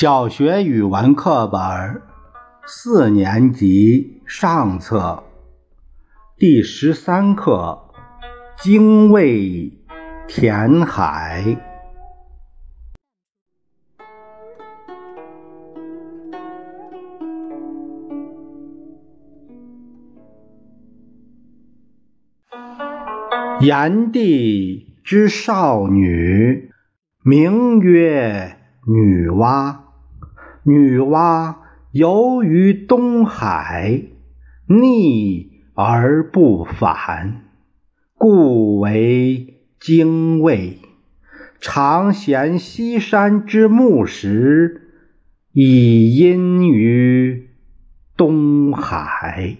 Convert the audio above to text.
小学语文课本四年级上册第十三课《精卫填海》。炎帝之少女，名曰。女娲，女娲游于东海，溺而不返，故为精卫，常衔西山之木石，以堙于东海。